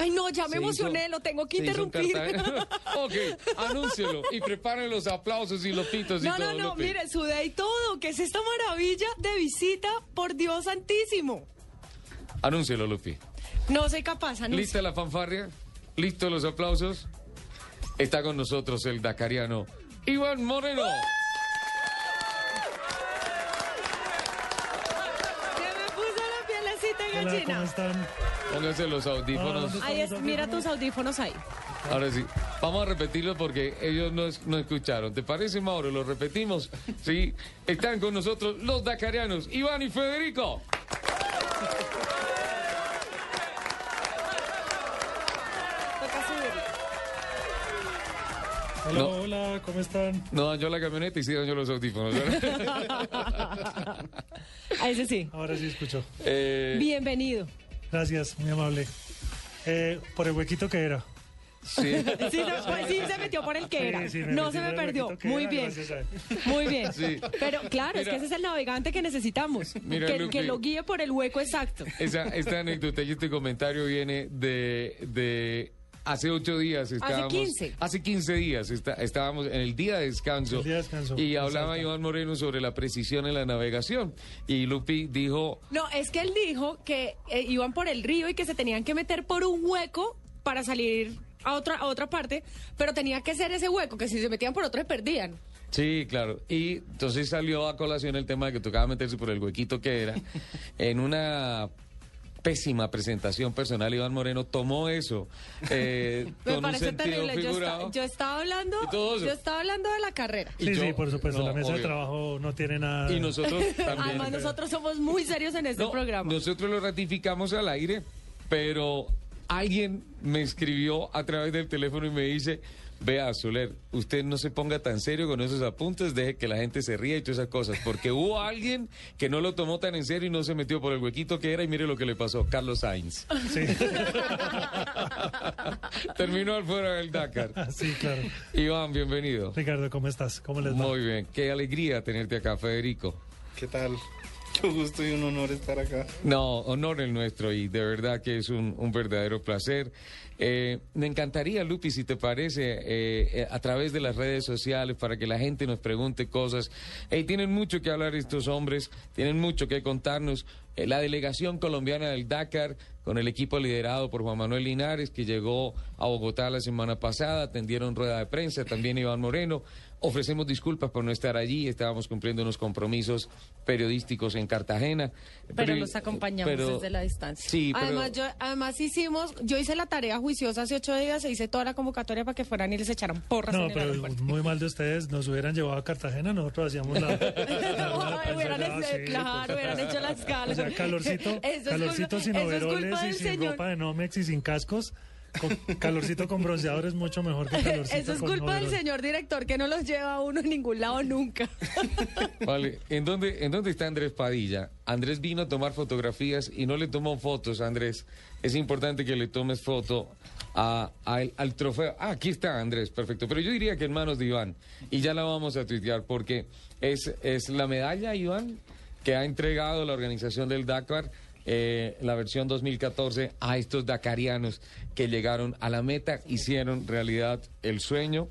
Ay, no, ya me Se emocioné, hizo- lo tengo que interrumpir. Ok, anúncielo y preparen los aplausos y los pitos y No, todo. no, no, Lupi. mire, sudé y todo. ¿Qué es esta maravilla de visita? Por Dios santísimo. Anúncielo, Lupi. No soy capaz, anuncio. ¿Lista la fanfarria? ¿Listos los aplausos? Está con nosotros el dacariano Iván Moreno. Que me puso la pielecita Hola, gallina. ¿cómo están? Pónganse los audífonos. Ah, Ahí es, mira tus audífonos ahí. Ahora sí, vamos a repetirlo porque ellos no, es- no escucharon. ¿Te parece, Mauro? Lo repetimos. Sí, están con nosotros los dacarianos Iván y Federico. Hola, No. hola, ¿cómo están? No dañó la camioneta y sí dañó los audífonos. ¿verdad? A ese sí. Ahora sí escucho. Eh, Bienvenido. Gracias, muy amable. Eh, por el huequito que era. sí. Sí, se, pues sí, se metió por el que Sí, era. sí, no se me perdió. Muy era, bien. Muy bien. Sí. Pero claro, es que ese es el navegante que necesitamos. Mira, que, que lo guíe por el hueco exacto. Esa, esta anécdota y este comentario viene de, de hace ocho días. Estábamos, 15. Hace 15 días está- estábamos en el día de descanso. El día de descanso, Y hablaba. Iván Moreno sobre la precisión en la navegación. Y Lupi dijo, No, es que él dijo que eh, iban por el río y que se tenían que meter por un hueco para salir a otra, a otra parte, pero tenía que ser ese hueco, que si se metían por otro se perdían. Sí, claro. Y entonces salió a colación el tema de que tocaba meterse por el huequito que era. En una pésima presentación personal, Iván Moreno tomó eso eh, Me con un parece sentido terrible. Yo, figurado. yo estaba hablando, yo estaba hablando de la carrera. Y Sí, yo- sí, por supuesto, no, la mesa de trabajo no tiene nada. Y nosotros también. Además, nosotros somos muy serios en este No, programa. Nosotros lo ratificamos al aire, pero alguien me escribió a través del teléfono y me dice, vea, Soler, usted no se ponga tan serio con esos apuntes, deje que la gente se ría y todas esas cosas, porque hubo alguien que no lo tomó tan en serio y no se metió por el huequito que era y mire lo que le pasó, Carlos Sainz. Sí, Terminó al fuera del Dakar. sí, claro. Iván, bienvenido. Ricardo, ¿cómo estás? ¿Cómo les va? Muy bien, qué alegría tenerte acá, Federico. ¿Qué tal? Qué gusto y un honor estar acá. No, honor el nuestro y de verdad que es un, un verdadero placer. Eh, me encantaría, Lupi, si te parece, eh, eh, a través de las redes sociales para que la gente nos pregunte cosas. Hey, tienen mucho que hablar estos hombres, tienen mucho que contarnos. Eh, la delegación colombiana del Dakar, con el equipo liderado por Juan Manuel Linares, que llegó a Bogotá la semana pasada, atendieron rueda de prensa, también Iván Moreno. Ofrecemos disculpas por no estar allí, estábamos cumpliendo unos compromisos periodísticos en Cartagena. pero los acompañamos pero- desde la distancia. Sí, pero- además, yo, además hicimos, yo hice la tarea juiciosa hace ocho días, e hice toda la convocatoria para que fueran y les echaran porras No, en el pero aeropuerto. muy mal de ustedes. Nos hubieran llevado a Cartagena, nosotros hacíamos la. claro, pues. hubieran hecho la escala. O sea, calorcito, calorcito culpa- sin overoles y sin señor. ropa de Nomex y sin cascos. Con calorcito con bronceador es mucho mejor que calorcito Eso es con culpa del señor director que no los lleva a uno a ningún lado nunca. Vale, ¿en dónde, ¿en dónde está Andrés Padilla? Andrés vino a tomar fotografías y no le tomó fotos, Andrés. Es importante que le tomes foto a, al- al trofeo. Ah, aquí está Andrés, perfecto. Pero yo diría que en manos de Iván. Y ya la vamos a tuitear porque es, es la medalla, Iván, que ha entregado la organización del Dakar. Eh, la versión 2014 a estos dakarianos que llegaron a la meta, hicieron realidad el sueño.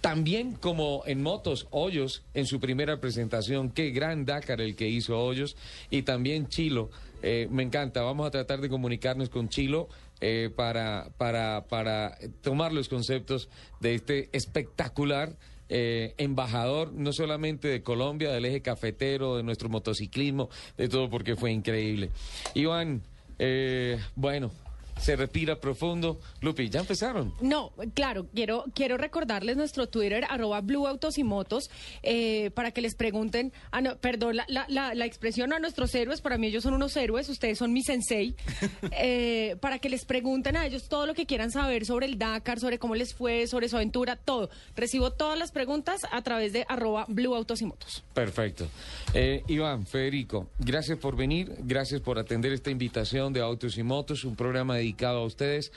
También como en motos, Hoyos en su primera presentación, qué gran Dakar el que hizo Hoyos, y también Chilo, eh, me encanta, vamos a tratar de comunicarnos con Chilo eh, para, para, para tomar los conceptos de este espectacular eh, embajador no solamente de Colombia, del eje cafetero, de nuestro motociclismo, de todo porque fue increíble. Iván, eh, bueno, se respira profundo. Lupi, ¿ya empezaron? No, claro, quiero, quiero recordarles nuestro Twitter, arroba Blue Autos y Motos, eh, para que les pregunten, ah, no, perdón, la, la, la, la expresión a nuestros héroes, para mí ellos son unos héroes, ustedes son mi sensei, eh, para que les pregunten a ellos todo lo que quieran saber sobre el Dakar, sobre cómo les fue, sobre su aventura, todo. Recibo todas las preguntas a través de arroba Blue Autos y Motos. Perfecto. Eh, Iván, Federico, gracias por venir, gracias por atender esta invitación de Autos y Motos, un programa a ustedes.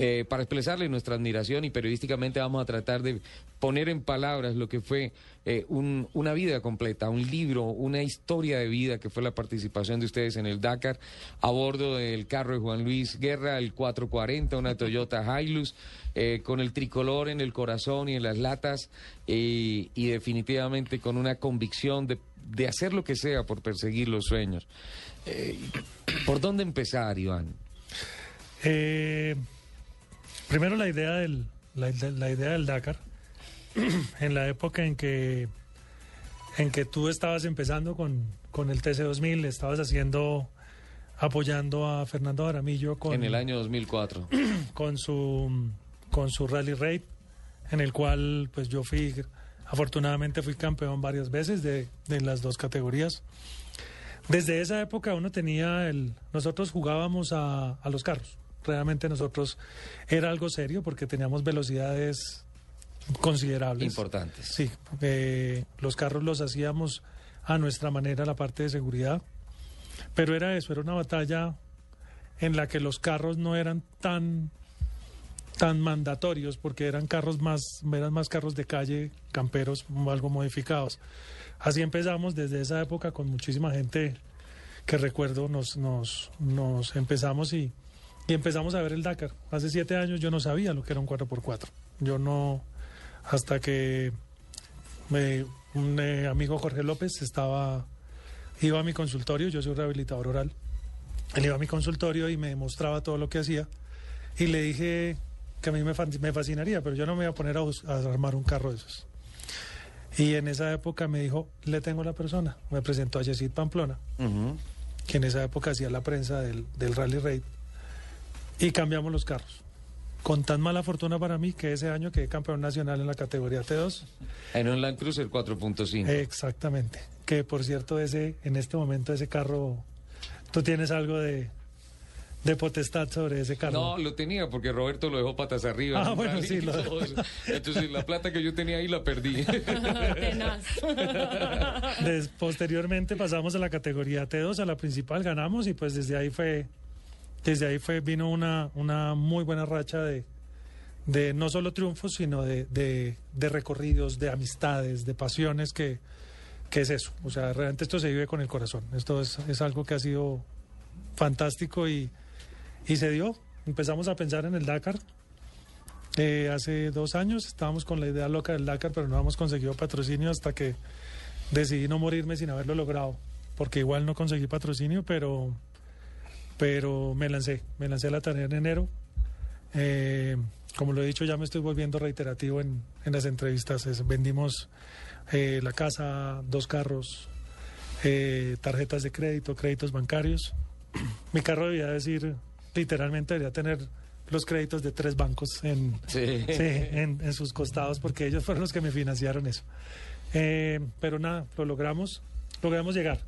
eh, para expresarle nuestra admiración y periodísticamente vamos a tratar de poner en palabras lo que fue eh, un- una vida completa, un libro, una historia de vida que fue la participación de ustedes en el Dakar a bordo del carro de Juan Luis Guerra, el 440, una Toyota Hilux, eh, con el tricolor en el corazón y en las latas y definitivamente con una convicción de, hacer lo que sea por perseguir los sueños. ¿Por dónde empezar, Iván? Eh, primero la idea del la, la idea del Dakar. En la época en que en que tú estabas empezando con, con el TC2000 estabas haciendo apoyando a Fernando Aramillo con En el año 2004. con su con su rally raid en el cual pues yo fui afortunadamente fui campeón varias veces de, de las dos categorías. Desde esa época uno tenía el nosotros jugábamos a, a los carros realmente nosotros era algo serio porque teníamos velocidades considerables. Importantes. Sí, eh, los carros los hacíamos a nuestra manera, la parte de seguridad, pero era eso, era una batalla en la que los carros no eran tan tan mandatorios porque eran carros más eran más carros de calle camperos algo modificados. Así empezamos desde esa época con muchísima gente que recuerdo nos nos, nos empezamos y, y empezamos a ver el Dakar hace siete años yo no sabía lo que era un 4x4 yo no hasta que me- un eh, amigo Jorge López estaba iba a mi consultorio, yo soy rehabilitador oral. Él iba a mi consultorio y me mostraba todo lo que hacía y le dije que a mí me, me fascinaría, pero yo no me iba a poner a, a armar un carro de esos. Y en esa época me dijo, le tengo la persona. Me presentó a Yesid Pamplona, Ujú. que en esa época hacía la prensa del, del Rally Raid. Y cambiamos los carros. Con tan mala fortuna para mí que ese año quedé campeón nacional en la categoría T2. En un Land Cruiser 4.5. Exactamente. Que por cierto, ese, en este momento ese carro, tú tienes algo de, de potestad sobre ese carro. No, lo tenía porque Roberto lo dejó patas arriba. Ah, bueno, sí, lo-. Entonces la plata que yo tenía ahí la perdí. Tenaz. Des- posteriormente pasamos a la categoría T2, a la principal, ganamos y pues desde ahí fue, desde ahí fue, vino una, una muy buena racha de, de no solo triunfos, sino de, de, recorridos, de amistades, de pasiones que, que es eso. O sea, realmente esto se vive con el corazón. Esto es, es algo que ha sido fantástico y, y se dio. Empezamos a pensar en el Dakar. Eh, hace dos años estábamos con la idea loca del Dakar, pero no hemos conseguido patrocinio hasta que decidí no morirme sin haberlo logrado, porque igual no conseguí patrocinio, pero, pero me lancé, me lancé a la tarea en enero. Eh, como lo he dicho, ya me estoy volviendo reiterativo en, en las entrevistas. Es- vendimos eh, la casa, dos carros, eh, tarjetas de crédito, créditos bancarios. Mi carro debía decir, literalmente debería tener los créditos de tres bancos en, Sí. Sí, en, en sus costados, porque ellos fueron los que me financiaron eso. Eh, pero nada, lo logramos, logramos llegar.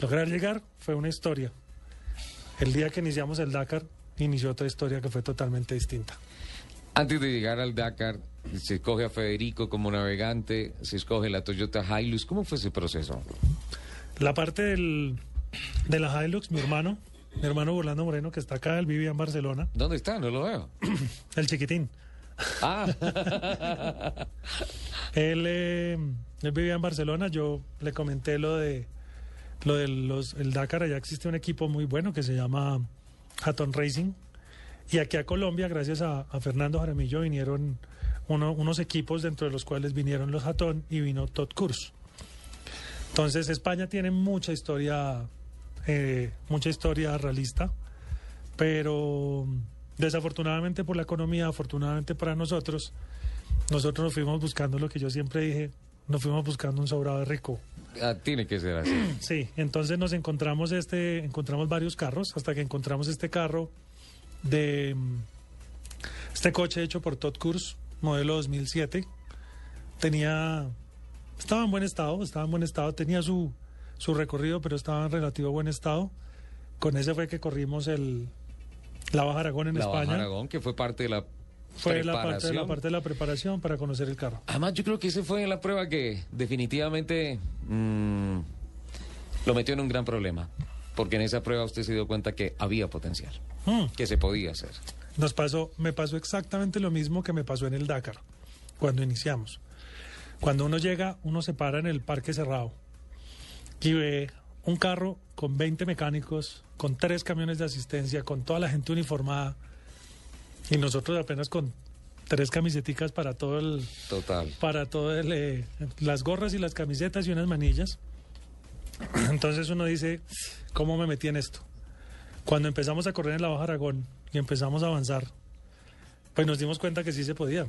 Lograr llegar fue una historia. El día que iniciamos el Dakar, inició otra historia que fue totalmente distinta. Antes de llegar al Dakar, se escoge a Federico como navegante, se escoge la Toyota Hilux. ¿Cómo fue ese proceso? La parte del, de la Hilux, mi hermano, mi hermano Orlando Moreno, que está acá, él vivía en Barcelona, ¿Dónde está? No lo veo. el chiquitín. Ah, Él, eh, él vivía en Barcelona, yo le comenté lo de lo del los, el Dakar, allá existe un equipo muy bueno que se llama Hatton Racing. Y aquí a Colombia, gracias a, Fernando Jaramillo, vinieron uno- unos equipos dentro de los cuales vinieron los Hatton y vino Todd Kurz. Entonces España tiene mucha historia, eh, mucha historia realista, pero desafortunadamente por la economía, afortunadamente para nosotros, nosotros nos fuimos buscando lo que yo siempre dije, nos fuimos buscando un sobrado rico. ah, tiene que ser así. Sí, entonces nos encontramos este, encontramos varios carros, hasta que encontramos este carro de este coche hecho por Todd Kurz, modelo 2007. Tenía, estaba en buen estado, estaba en buen estado, tenía su, su recorrido, pero estaba en relativo buen estado. Con ese fue que corrimos el la Baja Aragón en la España. Baja Aragón, que fue parte de la Fue la parte, de la preparación. parte de la preparación para conocer el carro. Además, yo creo que esa fue la prueba que definitivamente mm, lo metió en un gran problema. Porque en esa prueba usted se dio cuenta que había potencial, Mm. que se podía hacer. Nos pasó, me pasó exactamente lo mismo que me pasó en el Dakar, cuando iniciamos. Cuando uno llega, uno se para en el parque cerrado y ve un carro con 20 mecánicos, con tres camiones de asistencia, con toda la gente uniformada y nosotros apenas con tres camiseticas para todo el Total. para todo el, eh, las gorras y las camisetas y unas manillas. Entonces uno dice, ¿cómo me metí en esto? Cuando empezamos a correr en la Baja Aragón y empezamos a avanzar, pues nos dimos cuenta que sí se podía.